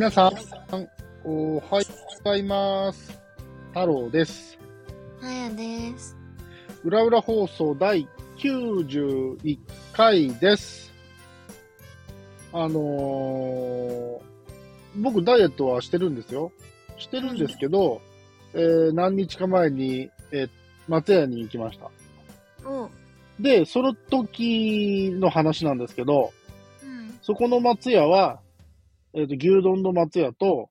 皆さん、おはようございます。太郎です。はやです。裏裏放送第91回です。あのー僕ダイエットはしてるんですよ。してるんですけど、えー何日か前に、えー松屋に行きました。で、その時の話なんですけど、うん。そこの松屋は、えっ、と、牛丼の松屋と、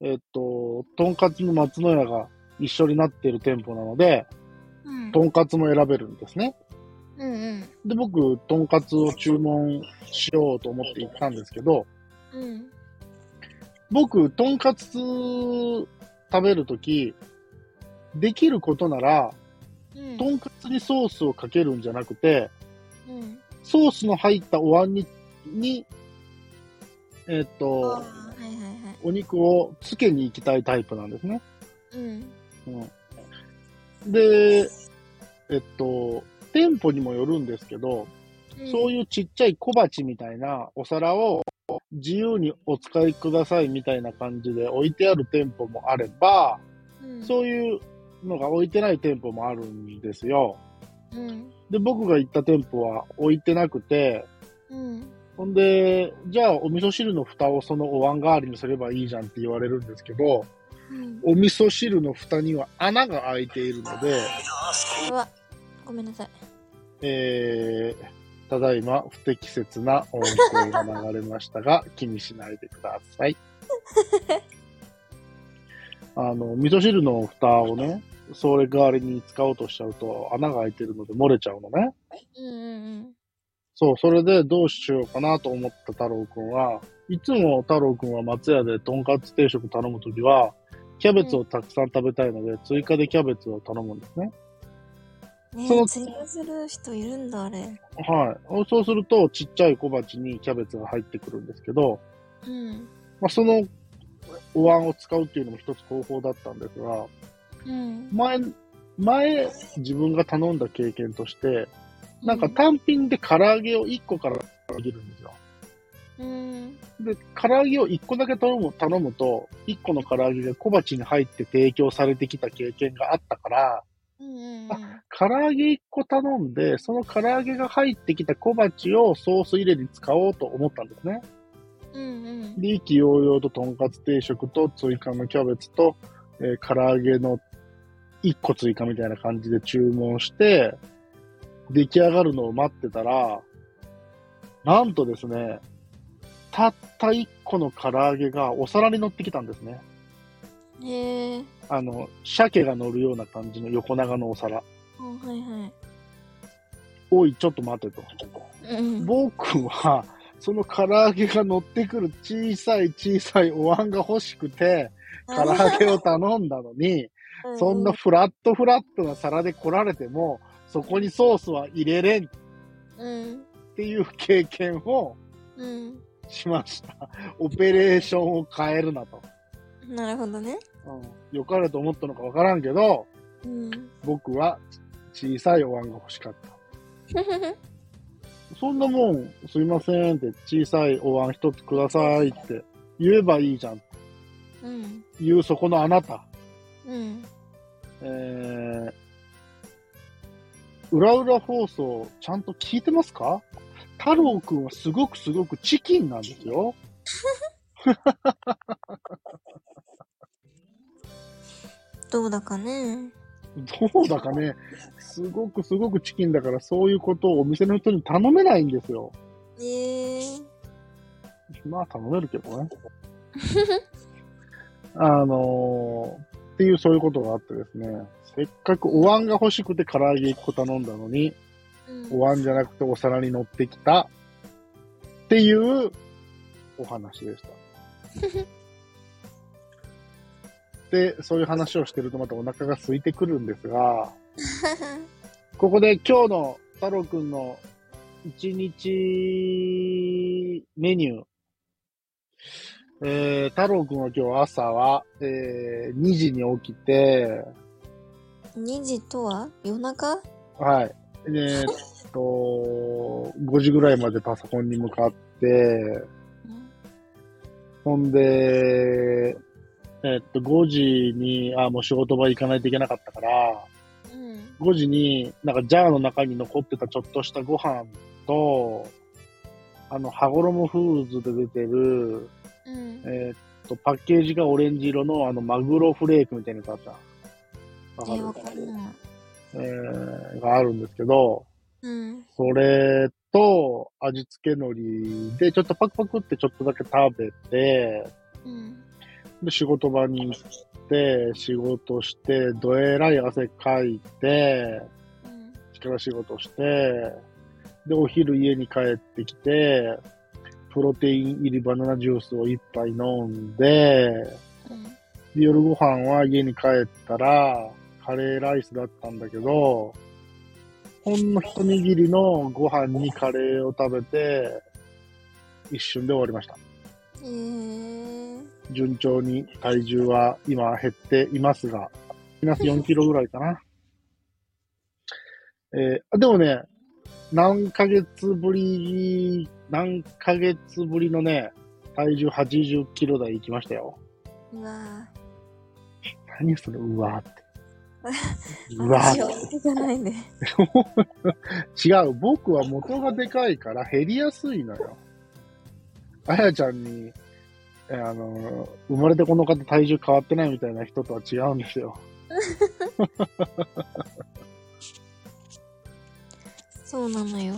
えっ、と、とんかつの松の屋が一緒になっている店舗なので、うん。とんかつも選べるんですね。うんうん。で、僕、とんかつを注文しようと思って行ったんですけど、うん。僕、とんかつ食べるとき、できることなら、うん。とんかつにソースをかけるんじゃなくて、うん。ソースの入ったお椀に、に、えっ、あと、ーはいはいはい。お肉をつけに行きたいタイプなんですね。うん。うん、で、えっと、店舗にもよるんですけど、そういいうちっちゃい小鉢みたいなお皿を自由にお使いくださいみたいな感じで置いてある店舗もあれば、うん。そういうのが置いてない店舗もあるんですよ。うん。で、僕が行った店舗は置いてなくて、うん。ほんで、じゃあお味噌汁の蓋をそのお椀代わりにすればいいじゃんって言われるんですけど、うん。お味噌汁の蓋には穴が開いているので、うわ。ごめんなさい。えー、ただいま不適切な音声が流れましたが、気にしないでください。あの、味噌汁の蓋をね、それ代わりに使おうとしちゃうと穴が開いてるので漏れちゃうのね。うんうんそう、それでどうしようかなと思った太郎くんは、いつも太郎くんは松屋でとんかつ定食頼むときは、キャベツをたくさん食べたいので、追加でキャベツを頼むんですね。うん。その追加する人いるんだ、あれ。はい。そうすると、ちっちゃい小鉢にキャベツが入ってくるんですけど、うん。まあ、そのお椀を使うっていうのも一つ方法だったんですが、うん。前、前、自分が頼んだ経験として、なんか単品で唐揚げを1個からできるんですよ。うん。で、唐揚げを1個だけ頼む頼むと、1個の唐揚げが小鉢に入って提供されてきた経験があったから、うんうん。唐揚げ1個頼んで、その唐揚げが入ってきた小鉢をソース入れに使おうと思ったんですね。うんうん。で、意気揚々ととんかつ定食と追加のキャベツと、えー唐揚げの1個追加みたいな感じで注文して、出来上がるのを待ってたら、なんとですね、たった1個の唐揚げがお皿に乗ってきたんですね。へえ。あの、鮭が乗るような感じの横長のお皿。うんはいはい。おい、ちょっと待てと。うん。僕は、その唐揚げが乗ってくる小さい小さいお椀が欲しくて、唐揚げを頼んだのに、うそんなフラットフラットな皿で来られても、そこにソースは入れれんっうん。ていう経験をうん。しました。オペレーションを変えるなと。なるほどね。うん、よかれと思ったのかわからんけど、うん。僕は小さいお椀が欲しかった。そんなもん、すいませんって、小さいお椀一つくださいって言えばいいじゃん。うん。言うそこのあなた。うん。えー、裏裏放送、ちゃんと聞いてますか？太郎くんはすごくすごくチキンなんですよ。どうだかね？どうだかね、すごくすごくチキンだから、そういうことをお店の人に頼めないんですよ。ええまあ頼めるけどね。あのーっていうそういうことがあってですね、せっかくお椀が欲しくて唐揚げ1個頼んだのに、うんお椀じゃなくてお皿に乗ってきたっていうお話でした。で、そういう話をしてるとまたお腹が空いてくるんですが、ここで今日の太郎くんの一日メニュー。えー、太郎くんは今日朝は、えー、2時に起きて、2時とは？夜中？はい。えーっと、5時ぐらいまでパソコンに向かって、ほんで、えっと、5時に、あ、もう仕事場行かないといけなかったから、うん。5時に、なんかジャーの中に残ってたちょっとしたご飯と、あの、羽衣フーズで出てる、うん。えーっと、パッケージがオレンジ色のあの、マグロフレークみたいなやつあった。わえー、わか。えーがあるんですけど、うん。それと味付け海苔でちょっとパクパクってちょっとだけ食べて、うん。で、仕事場に行って、仕事して、どえらい汗かいて、うん。力仕事して、で、お昼家に帰ってきて、プロテイン入りバナナジュースを一杯飲んで、うん。で夜ご飯は家に帰ったら、カレーライスだったんだけど、ほんの一握りのご飯にカレーを食べて、一瞬で終わりました。えー。順調に体重は今減っていますが、マイナス4キロぐらいかな。えーでもね、何ヶ月ぶり、何ヶ月ぶりのね、体重80キロ台行きましたよ。うわ何それ、うわーって。ぁ。うわー足をって。違う、僕は元がでかいから減りやすいのよ。あやちゃんに、えあの、生まれてこの方体重変わってないみたいな人とは違うんですよ。そうなのよ。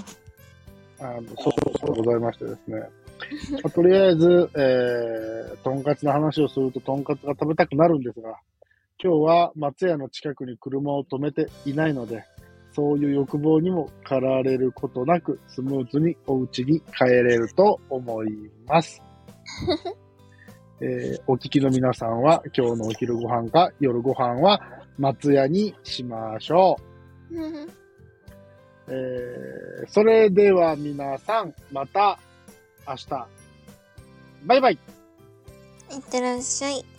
あのそうそうございましてですね。まあとりあえず、えー、とんかつの話をすると、とんかつが食べたくなるんですが、今日は松屋の近くに車を止めていないので、そういう欲望にも駆られることなく、スムーズにお家に帰れると思います。えーお聞きの皆さんは、今日のお昼ご飯か夜ご飯は松屋にしましょう。えーそれでは皆さん、また明日。バイバイ。いってらっしゃい。